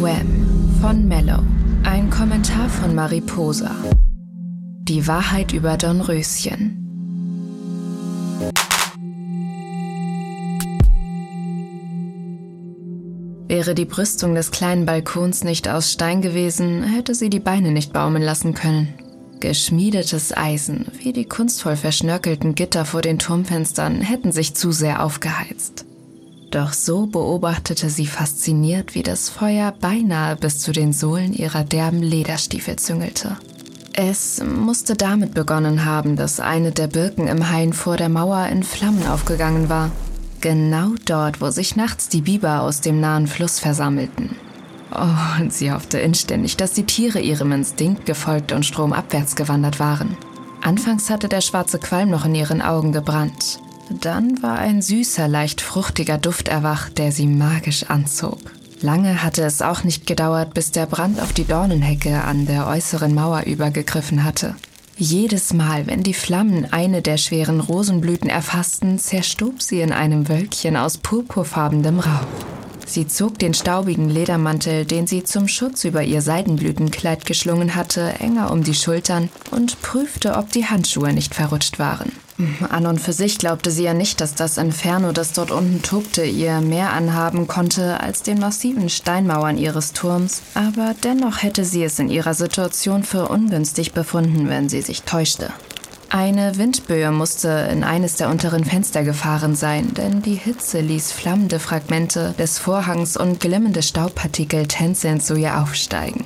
Wham von Mellow. Ein Kommentar von Mariposa. Die Wahrheit über Dornröschen. Wäre die Brüstung des kleinen Balkons nicht aus Stein gewesen, hätte sie die Beine nicht baumeln lassen können. Geschmiedetes Eisen, wie die kunstvoll verschnörkelten Gitter vor den Turmfenstern, hätten sich zu sehr aufgeheizt. Doch so beobachtete sie fasziniert, wie das Feuer beinahe bis zu den Sohlen ihrer derben Lederstiefel züngelte. Es musste damit begonnen haben, dass eine der Birken im Hain vor der Mauer in Flammen aufgegangen war. Genau dort, wo sich nachts die Biber aus dem nahen Fluss versammelten. Oh, und sie hoffte inständig, dass die Tiere ihrem Instinkt gefolgt und stromabwärts gewandert waren. Anfangs hatte der schwarze Qualm noch in ihren Augen gebrannt. Dann war ein süßer, leicht fruchtiger Duft erwacht, der sie magisch anzog. Lange hatte es auch nicht gedauert, bis der Brand auf die Dornenhecke an der äußeren Mauer übergegriffen hatte. Jedes Mal, wenn die Flammen eine der schweren Rosenblüten erfassten, zerstob sie in einem Wölkchen aus purpurfarbenem Rauch. Sie zog den staubigen Ledermantel, den sie zum Schutz über ihr Seidenblütenkleid geschlungen hatte, enger um die Schultern und prüfte, ob die Handschuhe nicht verrutscht waren. An und für sich glaubte sie ja nicht, dass das Inferno, das dort unten tobte, ihr mehr anhaben konnte als den massiven Steinmauern ihres Turms, aber dennoch hätte sie es in ihrer Situation für ungünstig befunden, wenn sie sich täuschte. Eine Windböe musste in eines der unteren Fenster gefahren sein, denn die Hitze ließ flammende Fragmente des Vorhangs und glimmende Staubpartikel tänzelnd zu ihr aufsteigen.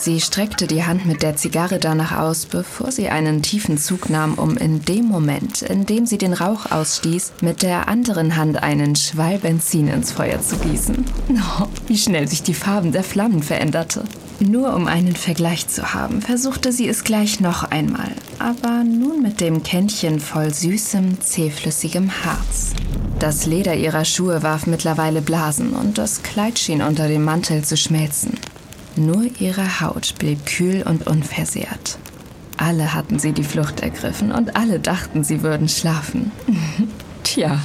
Sie streckte die Hand mit der Zigarre danach aus, bevor sie einen tiefen Zug nahm, um in dem Moment, in dem sie den Rauch ausstieß, mit der anderen Hand einen Schwall Benzin ins Feuer zu gießen. Oh, wie schnell sich die Farben der Flammen veränderte. Nur um einen Vergleich zu haben, versuchte sie es gleich noch einmal, aber nun mit dem Kännchen voll süßem, zähflüssigem Harz. Das Leder ihrer Schuhe warf mittlerweile Blasen und das Kleid schien unter dem Mantel zu schmelzen. Nur ihre Haut blieb kühl und unversehrt. Alle hatten sie die Flucht ergriffen und alle dachten, sie würden schlafen. Tja.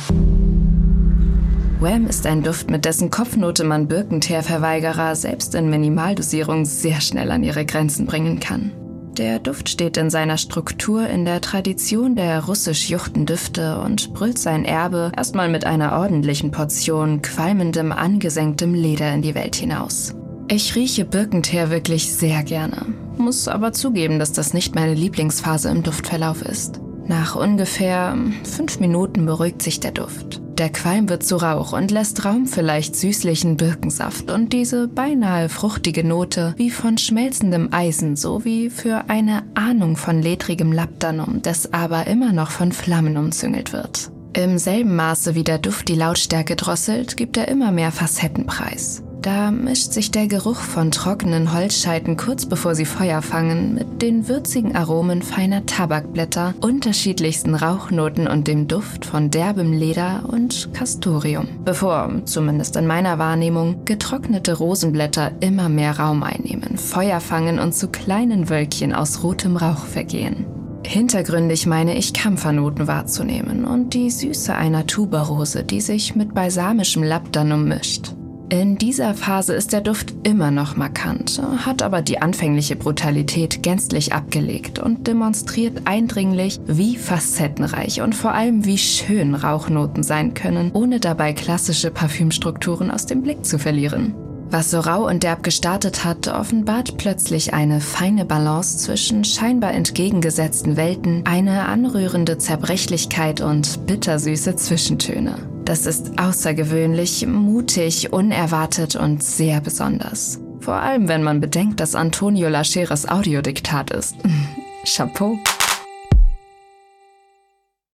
Wham ist ein Duft, mit dessen Kopfnote man Birkenteerverweigerer selbst in Minimaldosierung sehr schnell an ihre Grenzen bringen kann. Der Duft steht in seiner Struktur in der Tradition der russisch-juchten Düfte und brüllt sein Erbe erstmal mit einer ordentlichen Portion qualmendem, angesenktem Leder in die Welt hinaus. Ich rieche Birkenteer wirklich sehr gerne, muss aber zugeben, dass das nicht meine Lieblingsphase im Duftverlauf ist. Nach ungefähr fünf Minuten beruhigt sich der Duft. Der Qualm wird zu Rauch und lässt Raum für leicht süßlichen Birkensaft und diese beinahe fruchtige Note wie von schmelzendem Eisen sowie für eine Ahnung von ledrigem Labdanum, das aber immer noch von Flammen umzüngelt wird. Im selben Maße wie der Duft die Lautstärke drosselt, gibt er immer mehr Facettenpreis. Da mischt sich der Geruch von trockenen Holzscheiten kurz bevor sie Feuer fangen mit den würzigen Aromen feiner Tabakblätter, unterschiedlichsten Rauchnoten und dem Duft von derbem Leder und Castorium. Bevor, zumindest in meiner Wahrnehmung, getrocknete Rosenblätter immer mehr Raum einnehmen, Feuer fangen und zu kleinen Wölkchen aus rotem Rauch vergehen. Hintergründig meine ich Kampfernoten wahrzunehmen und die Süße einer Tuberose, die sich mit balsamischem Labdanum mischt. In dieser Phase ist der Duft immer noch markant, hat aber die anfängliche Brutalität gänzlich abgelegt und demonstriert eindringlich, wie facettenreich und vor allem wie schön Rauchnoten sein können, ohne dabei klassische Parfümstrukturen aus dem Blick zu verlieren. Was so rau und derb gestartet hat, offenbart plötzlich eine feine Balance zwischen scheinbar entgegengesetzten Welten, eine anrührende Zerbrechlichkeit und bittersüße Zwischentöne. Das ist außergewöhnlich, mutig, unerwartet und sehr besonders. Vor allem, wenn man bedenkt, dass Antonio Lascheres Audiodiktat ist. Chapeau.